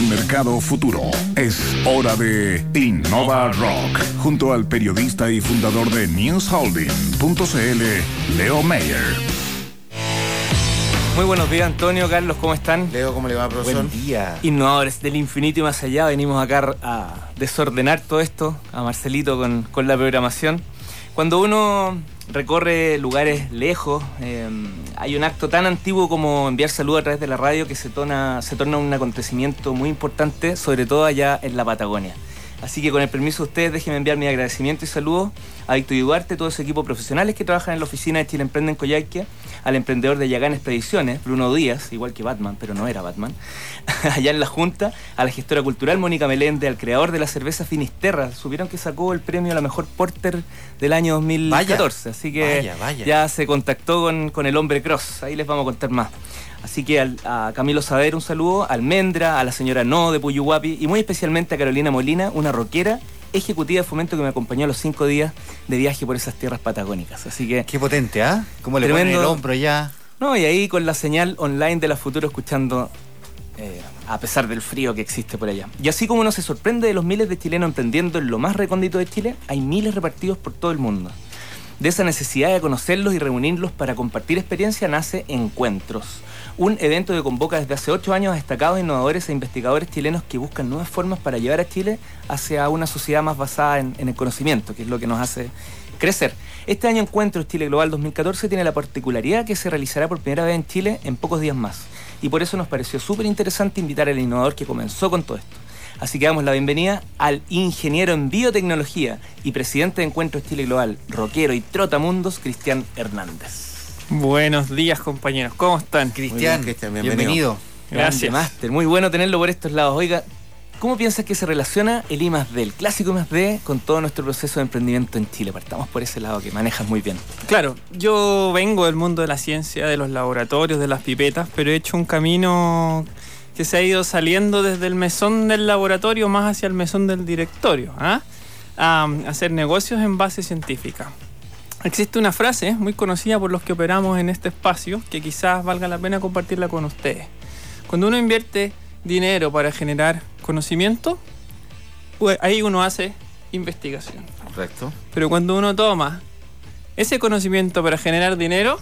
mercado futuro. Es hora de Innova Rock, junto al periodista y fundador de newsholding.cl, Leo Mayer. Muy buenos días, Antonio, Carlos, ¿cómo están? Leo, ¿cómo le va, profesor? Buen día. Innovadores del infinito y más allá, venimos acá a desordenar todo esto, a Marcelito con, con la programación. Cuando uno recorre lugares lejos. Em, hay un acto tan antiguo como enviar saludos a través de la radio que se, se torna un acontecimiento muy importante, sobre todo allá en la Patagonia. Así que con el permiso de ustedes, déjenme enviar mi agradecimiento y saludos a Víctor Duarte, todo ese equipo profesionales que trabajan en la oficina de Chile Emprende en Coyhaique, al emprendedor de Yagán Expediciones, Bruno Díaz, igual que Batman, pero no era Batman, allá en la Junta, a la gestora cultural Mónica Melende, al creador de la cerveza Finisterra. Supieron que sacó el premio a la mejor porter del año 2014, así que ya se contactó con, con el hombre Cross, ahí les vamos a contar más. Así que a Camilo Saber un saludo, a Almendra, a la señora No de Puyuhuapi y muy especialmente a Carolina Molina, una rockera ejecutiva de fomento que me acompañó a los cinco días de viaje por esas tierras patagónicas. Así que. Qué potente, ¿ah? ¿Cómo le ponen el hombro ya? No, y ahí con la señal online de la Futuro escuchando. Eh, a pesar del frío que existe por allá. Y así como uno se sorprende de los miles de chilenos emprendiendo en lo más recóndito de Chile, hay miles repartidos por todo el mundo. De esa necesidad de conocerlos y reunirlos para compartir experiencia nace Encuentros un evento que convoca desde hace ocho años a destacados innovadores e investigadores chilenos que buscan nuevas formas para llevar a Chile hacia una sociedad más basada en, el conocimiento, que es lo que nos hace crecer. Este año Encuentro Chile Global 2014 tiene la particularidad que se realizará por primera vez en Chile en pocos días más. Y por eso nos pareció súper interesante invitar al innovador que comenzó con todo esto. Así que damos la bienvenida al ingeniero en biotecnología y presidente de Encuentro Chile Global, rockero y trotamundos, Cristian Hernández. Buenos días, compañeros. ¿Cómo están? Cristian, bienvenido. Gracias. Máster. Muy bueno tenerlo por estos lados. Oiga, ¿cómo piensas que se relaciona el I D, el clásico I D, con todo nuestro proceso de emprendimiento en Chile? Partamos por ese lado que manejas muy bien. Claro, yo vengo del mundo de la ciencia, de los laboratorios, de las pipetas, pero he hecho un camino que se ha ido saliendo desde el mesón del laboratorio más hacia el mesón del directorio, ¿ah? a hacer negocios en base científica. Existe una frase muy conocida por los que operamos en este espacio que quizás valga la pena compartirla con ustedes. Cuando uno invierte dinero para generar conocimiento, pues ahí uno hace investigación. Correcto. Pero cuando uno toma ese conocimiento para generar dinero,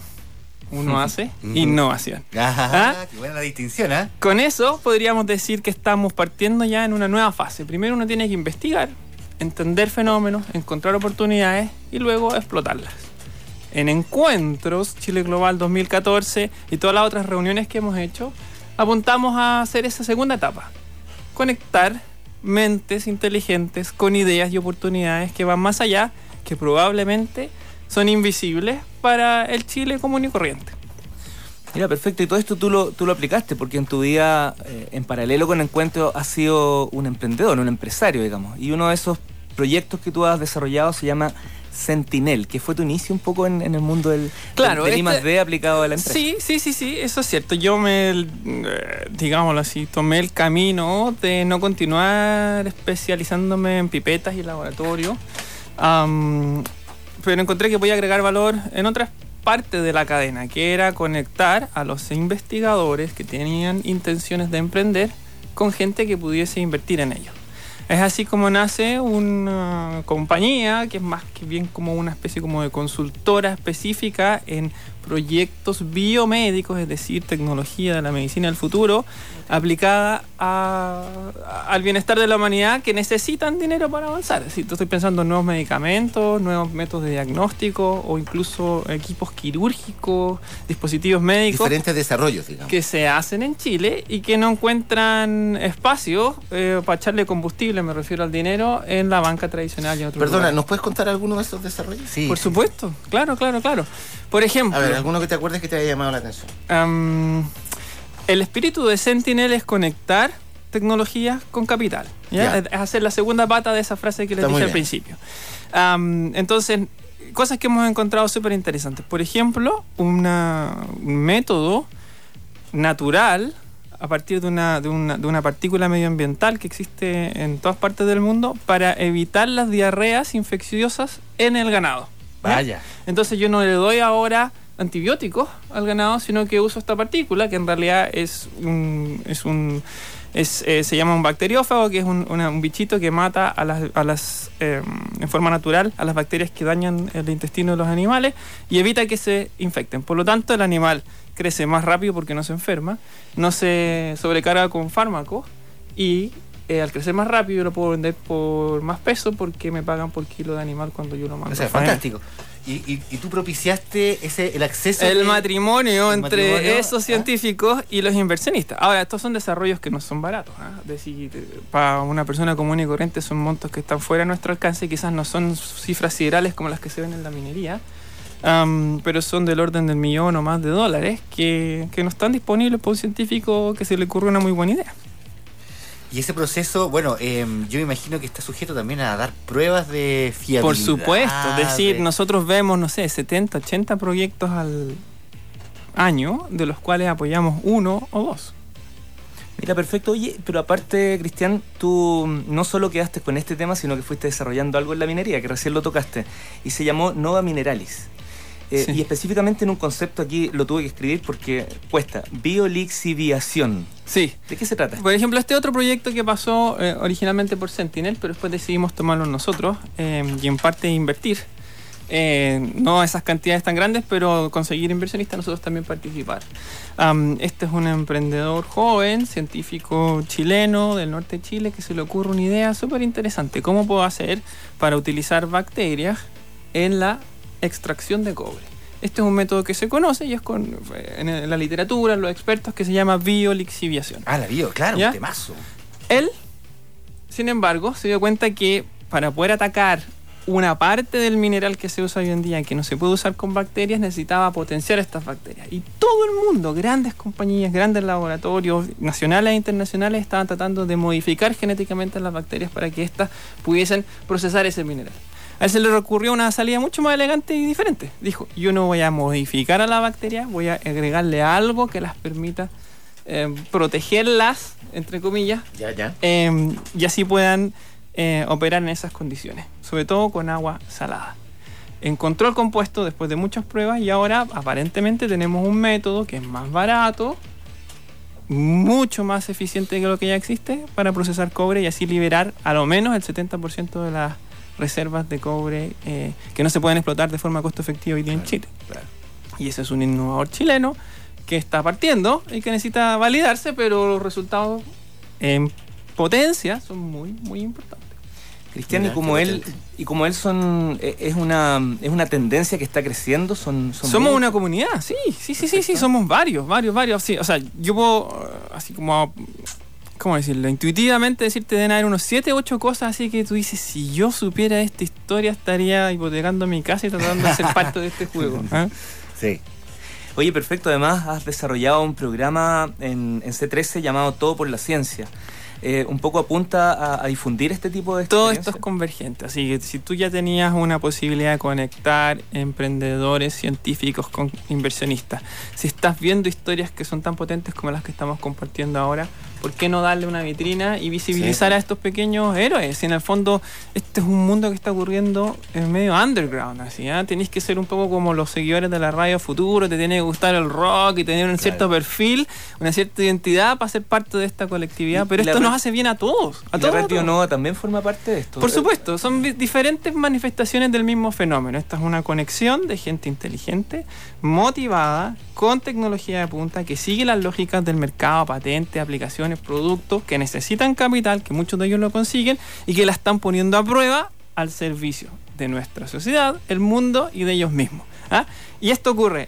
uno hace innovación. ¿Ah? Qué buena la distinción, ¿eh? Con eso podríamos decir que estamos partiendo ya en una nueva fase. Primero uno tiene que investigar, entender fenómenos, encontrar oportunidades y luego explotarlas. En encuentros, Chile Global 2014 y todas las otras reuniones que hemos hecho, apuntamos a hacer esa segunda etapa. Conectar mentes inteligentes con ideas y oportunidades que van más allá, que probablemente son invisibles para el Chile común y corriente. Mira, perfecto. Y todo esto tú lo, tú lo aplicaste, porque en tu vida, eh, en paralelo con Encuentro, has sido un emprendedor, un empresario, digamos. Y uno de esos proyectos que tú has desarrollado se llama Sentinel, que fue tu inicio un poco en, el mundo del, claro, del, este aplicado a la empresa. Sí, sí, sí, sí, eso es cierto. Yo me, eh, digámoslo así, tomé el camino de no continuar especializándome en pipetas y laboratorio, pero encontré que podía agregar valor en otras partes de la cadena, que era conectar a los investigadores que tenían intenciones de emprender con gente que pudiese invertir en ellos. Es así como nace una compañía que es más que bien como una especie como de consultora específica en proyectos biomédicos, es decir, tecnología de la medicina del futuro, aplicada al bienestar de la humanidad que necesitan dinero para avanzar. Es estoy pensando en nuevos medicamentos, nuevos métodos de diagnóstico o incluso equipos quirúrgicos, dispositivos médicos. Diferentes desarrollos, digamos. Que se hacen en Chile y que no encuentran espacio eh, para echarle combustible, me refiero al dinero, en la banca tradicional y en otros Perdona, ¿nos puedes contar alguno de esos desarrollos? Sí. Por supuesto, claro, claro, claro. Por ejemplo. A ver, ¿alguno que te acuerdes que te haya llamado la atención? el espíritu de Sentinel es conectar tecnología con capital. Es hacer la segunda pata de esa frase que les dije al principio. entonces, cosas que hemos encontrado súper interesantes. Por ejemplo, un método natural a partir de una, de, una, de una partícula medioambiental que existe en todas partes del mundo para evitar las diarreas infecciosas en el ganado. Vaya. Entonces yo no le doy ahora antibióticos al ganado, sino que uso esta partícula, que en realidad es un, es un Es, eh, se llama un bacteriófago, que es un, una- un bichito que mata a las, a las eh, en forma natural a las bacterias que dañan el intestino de los animales y evita que se infecten. Por lo tanto, el animal crece más rápido porque no se enferma, no se sobrecarga con fármacos y eh, al crecer más rápido yo lo puedo vender por más peso porque me pagan por kilo de animal cuando yo lo mando. O sea, faena. Y, y, y tú propiciaste ese, el acceso. El de- matrimonio el entre matrimonio, esos ¿ah? científicos y los inversionistas. Ahora, estos son desarrollos que no son baratos. ¿ah? Es decir, eh, para una persona común y corriente son montos que están fuera de nuestro alcance, quizás no son cifras siderales como las que se ven en la minería, am, pero son del orden del millón o más de dólares que, que no están disponibles para un científico que se le ocurre una muy buena idea. Y ese proceso, bueno, eh, yo me imagino que está sujeto también a dar pruebas de fiabilidad. Por supuesto, es decir, de- nosotros vemos, no sé, 70, 80 proyectos al año, de los cuales apoyamos uno o dos. Mira, perfecto. Oye, pero aparte, Cristian, tú no solo quedaste con este tema, sino que fuiste desarrollando algo en la minería, que recién lo tocaste, y se llamó Nova Mineralis. Eh, Sí. Y específicamente en un concepto aquí lo tuve que escribir porque cuesta, biolixiviación. Sí. ¿De qué se trata? Por ejemplo, este otro proyecto que pasó eh, originalmente por Sentinel, pero después decidimos tomarlo nosotros eh, y en parte invertir. Eh, no esas cantidades tan grandes, pero conseguir inversionistas nosotros también participar. Am, este es un emprendedor joven, científico chileno del norte de Chile, que se le ocurre una idea súper interesante. ¿Cómo puedo hacer para utilizar bacterias en la extracción de cobre? Este es un método que se conoce y es con, en la literatura, los expertos, que se llama biolixiviación. Ah, la vio, claro, ¿Ya? un temazo. Él, sin embargo, se dio cuenta que para poder atacar una parte del mineral que se usa hoy en día que no se puede usar con bacterias, necesitaba potenciar estas bacterias. Y todo el mundo, grandes compañías, grandes laboratorios, nacionales e internacionales, estaban tratando de modificar genéticamente las bacterias para que éstas pudiesen procesar ese mineral. A él se le ocurrió una salida mucho más elegante y diferente. Dijo, yo no voy a modificar a la bacteria, voy a agregarle algo que las permita eh, protegerlas, entre comillas, Ya, ya. eh, y así puedan eh, operar en esas condiciones, sobre todo con agua salada. Encontró el compuesto después de muchas pruebas y ahora aparentemente tenemos un método que es más barato, mucho más eficiente que lo que ya existe para procesar cobre y así liberar a lo menos el 70% de las reservas de cobre eh, que no se pueden explotar de forma costo efectiva hoy día en Chile. Y ese es un innovador chileno que está partiendo y que necesita validarse, pero los resultados en potencia son muy, muy importantes. Cristian, y como él, y como él son, eh, es una, es una tendencia que está creciendo, son, son Somos una comunidad, sí, sí, sí, sí, sí, somos varios, varios, varios. Sí, o sea, yo puedo, eh, así como, ¿cómo decirlo? Intuitivamente decirte deben haber unos 7, 8 cosas así que tú dices, si yo supiera esta historia estaría hipotecando mi casa y tratando de ser parte de este juego. ¿ah? Sí. Oye, perfecto. Además, has desarrollado un programa en, en C13 llamado Todo por la Ciencia. Eh, un poco apunta a, a difundir este tipo de Todo esto es convergente, así que si tú ya tenías una posibilidad de conectar emprendedores, científicos con inversionistas, si estás viendo historias que son tan potentes como las que estamos compartiendo ahora, ¿por qué no darle una vitrina y visibilizar Sí. a estos pequeños héroes? Si en el fondo este es un mundo que está ocurriendo en medio underground, así, ¿ah? Tenéis que ser un poco como los seguidores de la radio Futuro, te tiene que gustar el rock y tener un cierto perfil, una cierta identidad para ser parte de esta colectividad, pero la esto red- nos hace bien a todos, a ¿Y todos. la a red todos. Bionova también forma parte de esto. Por supuesto, son diferentes manifestaciones del mismo fenómeno. Esta es una conexión de gente inteligente, motivada, con tecnología de punta, que sigue las lógicas del mercado, patentes, aplicaciones, productos, que necesitan capital, que muchos de ellos lo consiguen, y que la están poniendo a prueba al servicio de nuestra sociedad, el mundo y de ellos mismos. ¿ah? Y esto ocurre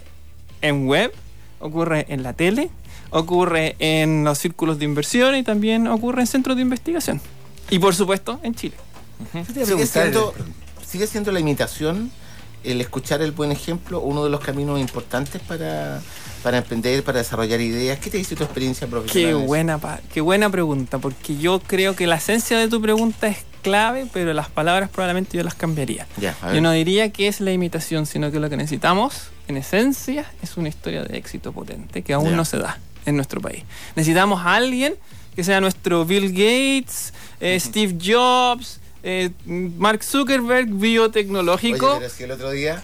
en web, ocurre en la tele, ocurre en los círculos de inversión y también ocurre en centros de investigación. Y por supuesto en Chile. Sigue siendo, sigue siendo la imitación, el escuchar el buen ejemplo, uno de los caminos importantes para, para emprender, para desarrollar ideas. ¿Qué te dice tu experiencia profesional? Qué buena, pa- qué buena pregunta, porque yo creo que la esencia de tu pregunta es clave, pero las palabras probablemente yo las cambiaría. Ya. Yo no diría que es la imitación, sino que lo que necesitamos, en esencia, es una historia de éxito potente que aún Ya. no se da en nuestro país. Necesitamos a alguien que sea nuestro Bill Gates, eh, Steve Jobs, eh, Mark Zuckerberg biotecnológico. Oye, pero si el otro día,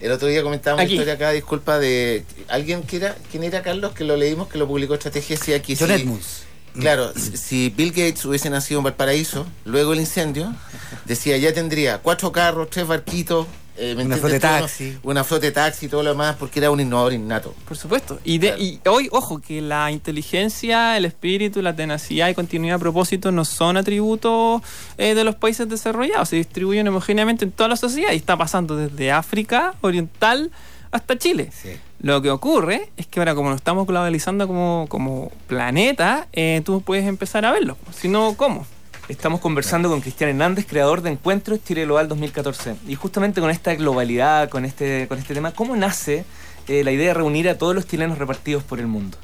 el otro día comentábamos Aquí. una historia acá, disculpa, de alguien que era, ¿quién era Carlos? Que lo leímos, que lo publicó Estrategia, decía que John Edmunds. Claro, si- si Bill Gates hubiese nacido en Valparaíso, luego el incendio, decía ya tendría cuatro carros, tres barquitos, eh, ¿me Una flota de taxi. Una flota de taxi y todo lo demás, porque era un innovador innato. Por supuesto. Y, de, Claro. y hoy, ojo, que la inteligencia, el espíritu, la tenacidad y continuidad a propósito no son atributos eh, de los países desarrollados. Se distribuyen homogéneamente en toda la sociedad y está pasando desde África Oriental hasta Chile. Sí. Lo que ocurre es que ahora como nos estamos globalizando como, como planeta, eh, tú puedes empezar a verlo. Si no, ¿cómo? Estamos conversando con Cristian Hernández, creador de Encuentros Chile Global 2014. Y justamente con esta globalidad, con este, con este tema, ¿cómo nace eh, la idea de reunir a todos los chilenos repartidos por el mundo?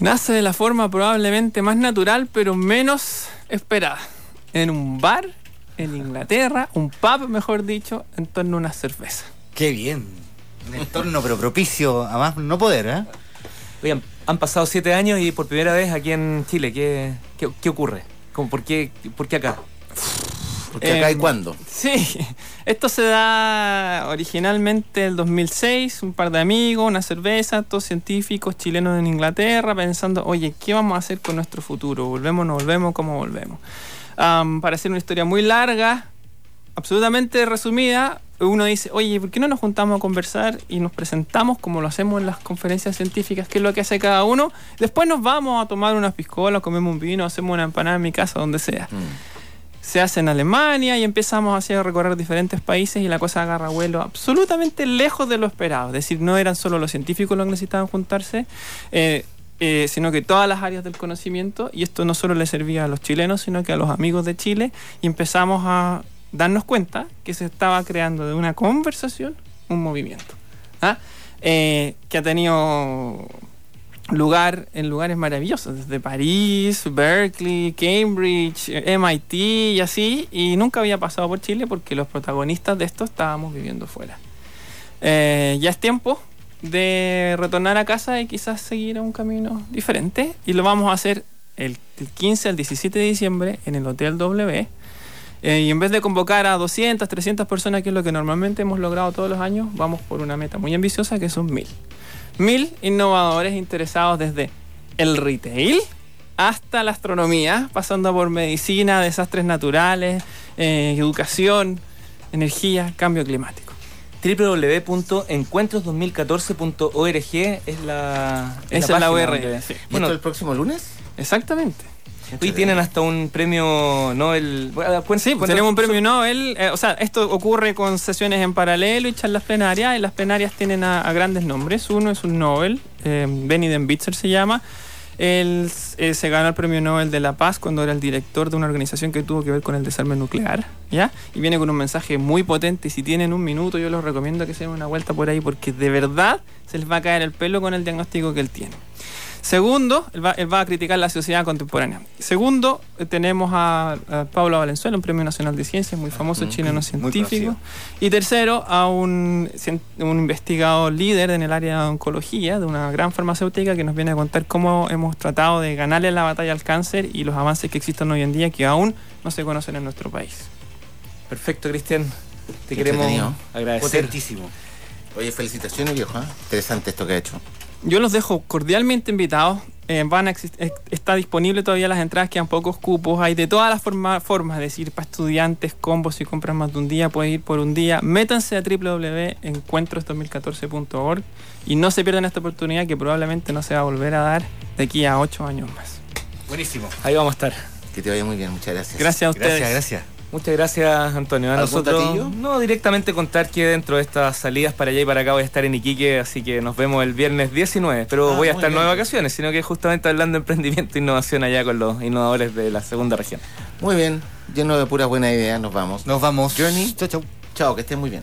Nace de la forma probablemente más natural, pero menos esperada. En un bar en Inglaterra, un pub, mejor dicho, en torno a una cerveza. Qué bien. Un entorno pero propicio a más no poder, ¿eh? Oigan, han pasado siete años y por primera vez aquí en Chile, ¿qué, qué, qué ocurre? ¿Cómo, por, qué, ¿Por qué acá? Porque acá Eh, hay cuándo. Sí, esto se da originalmente el 2006, un par de amigos, una cerveza, todos científicos chilenos en Inglaterra, pensando, oye, ¿qué vamos a hacer con nuestro futuro? ¿Volvemos, no volvemos? ¿Cómo volvemos? Para hacer una historia muy larga, absolutamente resumida, uno dice, oye, ¿por qué no nos juntamos a conversar y nos presentamos como lo hacemos en las conferencias científicas, qué es lo que hace cada uno? Después nos vamos a tomar unas piscolas, comemos un vino, hacemos una empanada en mi casa, donde sea Mm. se hace en Alemania y empezamos así a recorrer diferentes países y la cosa agarra vuelo absolutamente lejos de lo esperado. Es decir, no eran solo los científicos los que necesitaban juntarse, eh, eh, sino que todas las áreas del conocimiento y esto no solo le servía a los chilenos, sino que a los amigos de Chile y empezamos a darnos cuenta que se estaba creando de una conversación un movimiento. ¿ah? Eh, que ha tenido lugar en lugares maravillosos, desde París, Berkeley, Cambridge, MIT y así, y nunca había pasado por Chile porque los protagonistas de esto estábamos viviendo fuera. Eh, ya es tiempo de retornar a casa y quizás seguir un camino diferente, y lo vamos a hacer el, del 15 al 17 de diciembre en el Hotel W. Eh, y en vez de convocar a 200, 300 personas, que es lo que normalmente hemos logrado todos los años, vamos por una meta muy ambiciosa que son mil mil innovadores interesados desde el retail hasta la astronomía, pasando por medicina, desastres naturales, eh, educación, energía, cambio climático. www.encuentros2014.org es la, Esa es la página URL, donde- sí. ¿Y Bueno, esto el próximo lunes? Exactamente. Hoy tienen hasta un premio Nobel. Bueno, Sí, pues tenemos un premio Nobel. eh, o sea, esto ocurre con sesiones en paralelo y charlas plenarias. Y las plenarias tienen a, a grandes nombres. Uno es un Nobel, eh, Benny Den Bitzer se llama. Él eh, se ganó el premio Nobel de la Paz cuando era el director de una organización que tuvo que ver con el desarme nuclear. ¿ya? Y viene con un mensaje muy potente. Y si tienen un minuto, yo les recomiendo que se den una vuelta por ahí porque de verdad se les va a caer el pelo con el diagnóstico que él tiene. Segundo, él va, él va a criticar la sociedad contemporánea. Segundo, eh, tenemos a, a Pablo Valenzuela, un premio nacional de ciencias, muy famoso Ujú, chileno científico. Y tercero, a un, investigador líder en el área de oncología, de una gran farmacéutica, que nos viene a contar cómo hemos tratado de ganarle la batalla al cáncer y los avances que existen hoy en día que aún no se conocen en nuestro país. Perfecto, Cristian. Te Qué queremos agradecer. Potentísimo. Oye, felicitaciones, viejo. ¿eh? Interesante esto que ha hecho. Yo los dejo cordialmente invitados. Eh, van a eh, está disponible todavía las entradas, quedan pocos cupos. Hay de todas las forma- formas, es decir, para estudiantes, combos, si compras más de un día, puedes ir por un día. Métanse a www.encuentros2014.org y no se pierdan esta oportunidad que probablemente no se va a volver a dar de aquí a ocho años más. Buenísimo. Ahí vamos a estar. Que te vaya muy bien, muchas gracias. Gracias a ustedes. Gracias, gracias. Muchas gracias, Antonio. A ¿Algún nosotros, no, directamente contar que dentro de estas salidas para allá y para acá voy a estar en Iquique, así que nos vemos el viernes 19. Pero Ah, voy a estar no de vacaciones, sino que justamente hablando de emprendimiento e innovación allá con los innovadores de la segunda región. Muy bien, lleno de puras buenas ideas, nos vamos. Nos vamos. Journey. Chau, chau. Chao, que estén muy bien.